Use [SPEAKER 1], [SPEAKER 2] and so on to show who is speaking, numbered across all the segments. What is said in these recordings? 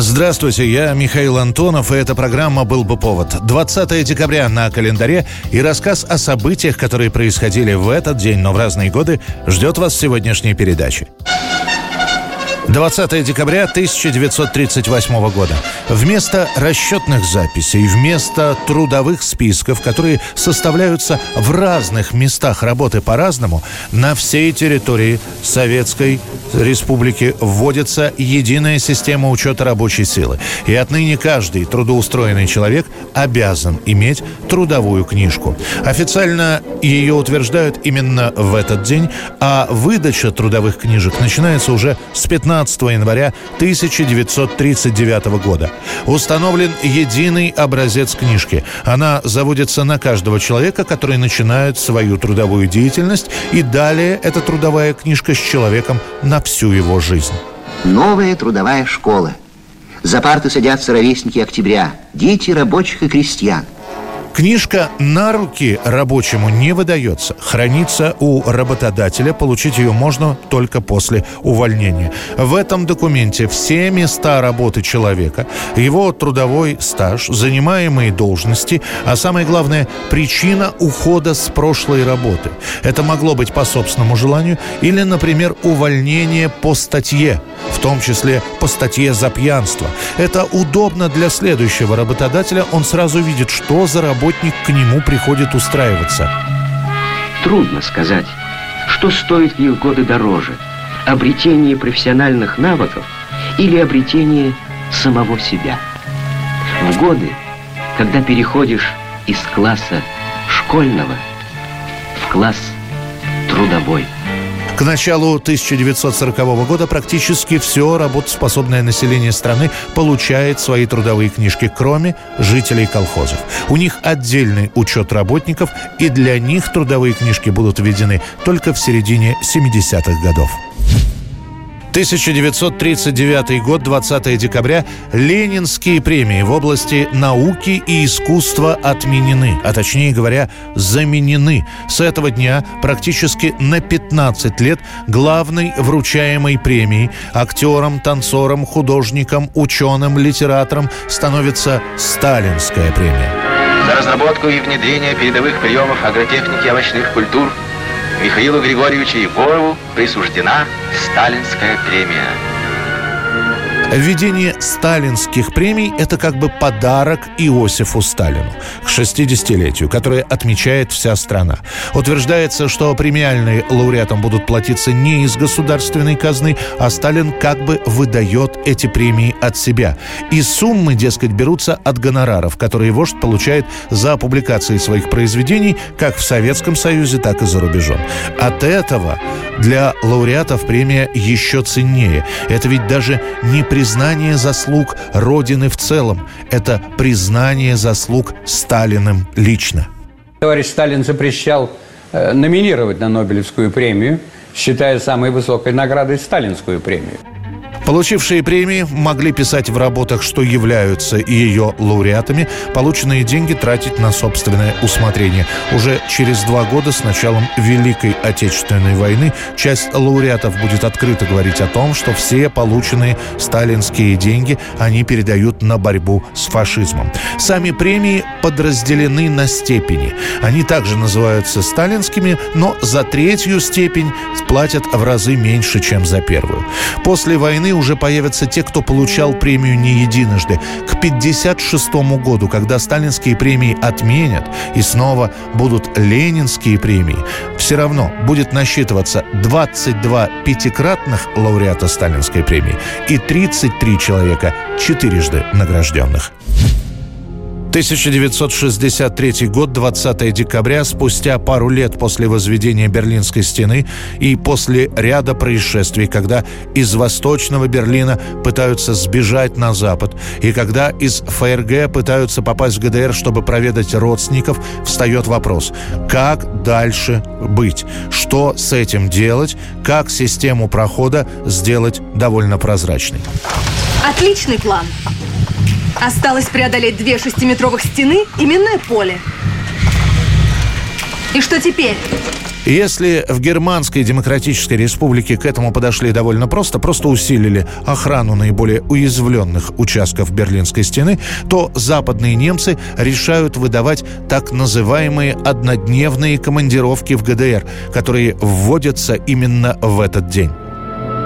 [SPEAKER 1] Здравствуйте, я Михаил Антонов, и эта программа «Был бы повод». 20 декабря на календаре и рассказ о событиях, которые происходили в этот день, но в разные годы, ждет вас в сегодняшней передаче. 20 декабря 1938 года. Вместо расчетных записей, вместо трудовых списков, которые составляются в разных местах работы по-разному, на всей территории Советской Республики вводится единая система учета рабочей силы. И отныне каждый трудоустроенный человек обязан иметь трудовую книжку. Официально ее утверждают именно в этот день, а выдача трудовых книжек начинается уже с 15 15 января 1939 года. Установлен единый образец книжки. Она заводится на каждого человека, который начинает свою трудовую деятельность, и далее эта трудовая книжка с человеком на всю его жизнь.
[SPEAKER 2] Новая трудовая школа. За парты садятся ровесники октября, дети рабочих и крестьян –
[SPEAKER 1] Книжка на руки рабочему не выдается. Хранится у работодателя. Получить ее можно только после увольнения. В этом документе все места работы человека, его трудовой стаж, занимаемые должности, а самое главное, причина ухода с прошлой работы. Это могло быть по собственному желанию или, например, увольнение по статье, в том числе по статье за пьянство. Это удобно для следующего работодателя. Он сразу видит, что за работа работник к нему приходит устраиваться.
[SPEAKER 3] Трудно сказать, что стоит в их годы дороже. Обретение профессиональных навыков или обретение самого себя. В годы, когда переходишь из класса школьного в класс трудовой –
[SPEAKER 1] к началу 1940 года практически все работоспособное население страны получает свои трудовые книжки, кроме жителей колхозов. У них отдельный учет работников, и для них трудовые книжки будут введены только в середине 70-х годов. 1939 год, 20 декабря. Ленинские премии в области науки и искусства отменены, а точнее говоря, заменены. С этого дня практически на 15 лет главной вручаемой премией актерам, танцорам, художникам, ученым, литераторам становится Сталинская премия.
[SPEAKER 4] За разработку и внедрение передовых приемов агротехники овощных культур – Михаилу Григорьевичу Егорову присуждена Сталинская премия.
[SPEAKER 1] Введение сталинских премий – это как бы подарок Иосифу Сталину к 60-летию, которое отмечает вся страна. Утверждается, что премиальные лауреатам будут платиться не из государственной казны, а Сталин как бы выдает эти премии от себя. И суммы, дескать, берутся от гонораров, которые вождь получает за публикации своих произведений как в Советском Союзе, так и за рубежом. От этого для лауреатов премия еще ценнее. Это ведь даже не признание заслуг Родины в целом. Это признание заслуг Сталиным лично.
[SPEAKER 5] Товарищ Сталин запрещал э, номинировать на Нобелевскую премию, считая самой высокой наградой сталинскую премию.
[SPEAKER 1] Получившие премии могли писать в работах, что являются ее лауреатами, полученные деньги тратить на собственное усмотрение. Уже через два года с началом Великой Отечественной войны часть лауреатов будет открыто говорить о том, что все полученные сталинские деньги они передают на борьбу с фашизмом. Сами премии подразделены на степени. Они также называются сталинскими, но за третью степень платят в разы меньше, чем за первую. После войны уже появятся те, кто получал премию не единожды. К 1956 году, когда сталинские премии отменят и снова будут ленинские премии, все равно будет насчитываться 22 пятикратных лауреата сталинской премии и 33 человека четырежды награжденных. 1963 год, 20 декабря, спустя пару лет после возведения Берлинской стены и после ряда происшествий, когда из Восточного Берлина пытаются сбежать на Запад, и когда из ФРГ пытаются попасть в ГДР, чтобы проведать родственников, встает вопрос, как дальше быть, что с этим делать, как систему прохода сделать довольно прозрачной.
[SPEAKER 6] Отличный план. Осталось преодолеть две шестиметровых стены и минное поле. И что теперь?
[SPEAKER 1] Если в Германской Демократической Республике к этому подошли довольно просто, просто усилили охрану наиболее уязвленных участков Берлинской стены, то западные немцы решают выдавать так называемые однодневные командировки в ГДР, которые вводятся именно в этот день.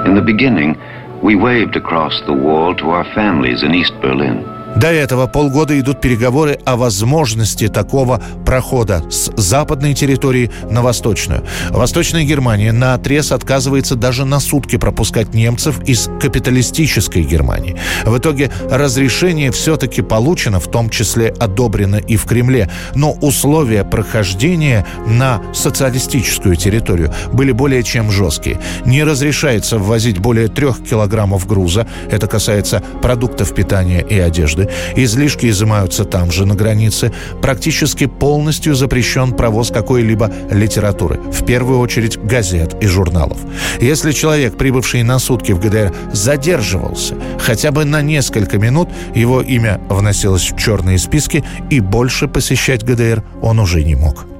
[SPEAKER 7] In the beginning, we waved across the wall to our families in East Berlin.
[SPEAKER 1] До этого полгода идут переговоры о возможности такого прохода с западной территории на восточную. Восточная Германия на отрез отказывается даже на сутки пропускать немцев из капиталистической Германии. В итоге разрешение все-таки получено, в том числе одобрено и в Кремле, но условия прохождения на социалистическую территорию были более чем жесткие. Не разрешается ввозить более трех килограммов груза, это касается продуктов питания и одежды, годы. Излишки изымаются там же, на границе. Практически полностью запрещен провоз какой-либо литературы. В первую очередь газет и журналов. Если человек, прибывший на сутки в ГДР, задерживался хотя бы на несколько минут, его имя вносилось в черные списки, и больше посещать ГДР он уже не мог.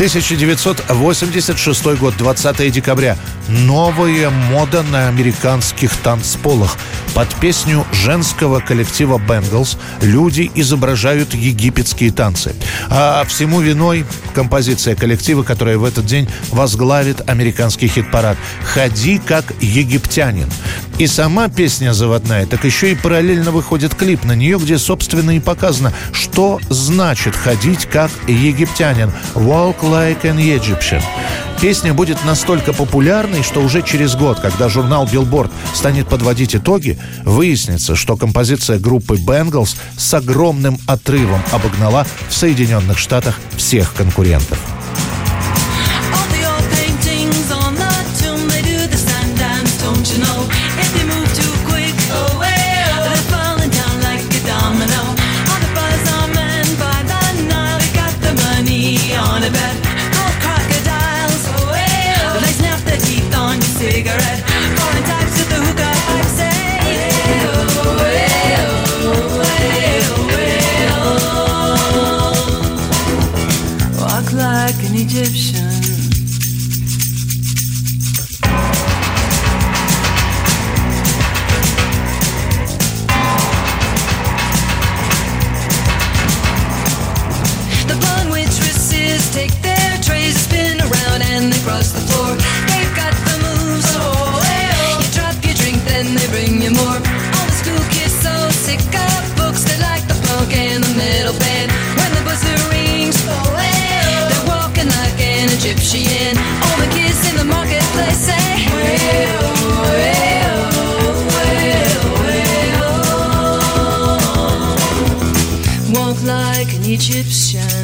[SPEAKER 1] 1986 год, 20 декабря. Новая мода на американских танцполах. Под песню женского коллектива «Бенглс» люди изображают египетские танцы. А всему виной композиция коллектива, которая в этот день возглавит американский хит-парад «Ходи как египтянин». И сама песня заводная, так еще и параллельно выходит клип на нее, где, собственно, и показано, что значит ходить как египтянин. Walk like an Egyptian. Песня будет настолько популярной, что уже через год, когда журнал Billboard станет подводить итоги, выяснится, что композиция группы Bengals с огромным отрывом обогнала в Соединенных Штатах всех конкурентов.
[SPEAKER 8] and they bring you more. All the school kids so sick of books, they like the punk and the metal band. When the buzzer rings, oh, hey, they're walking like an Egyptian. All the kids in the marketplace say, hey, oh, hey, oh, hey, oh, hey, oh. Walk like an Egyptian.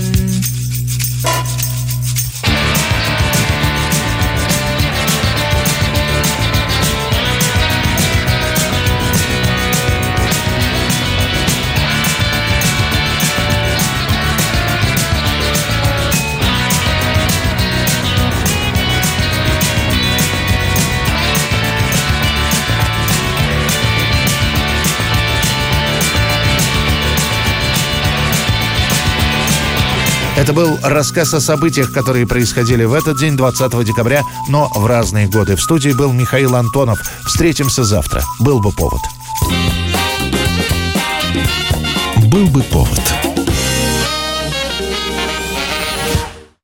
[SPEAKER 1] Это был рассказ о событиях, которые происходили в этот день, 20 декабря, но в разные годы. В студии был Михаил Антонов. Встретимся завтра. Был бы повод.
[SPEAKER 9] Был бы повод.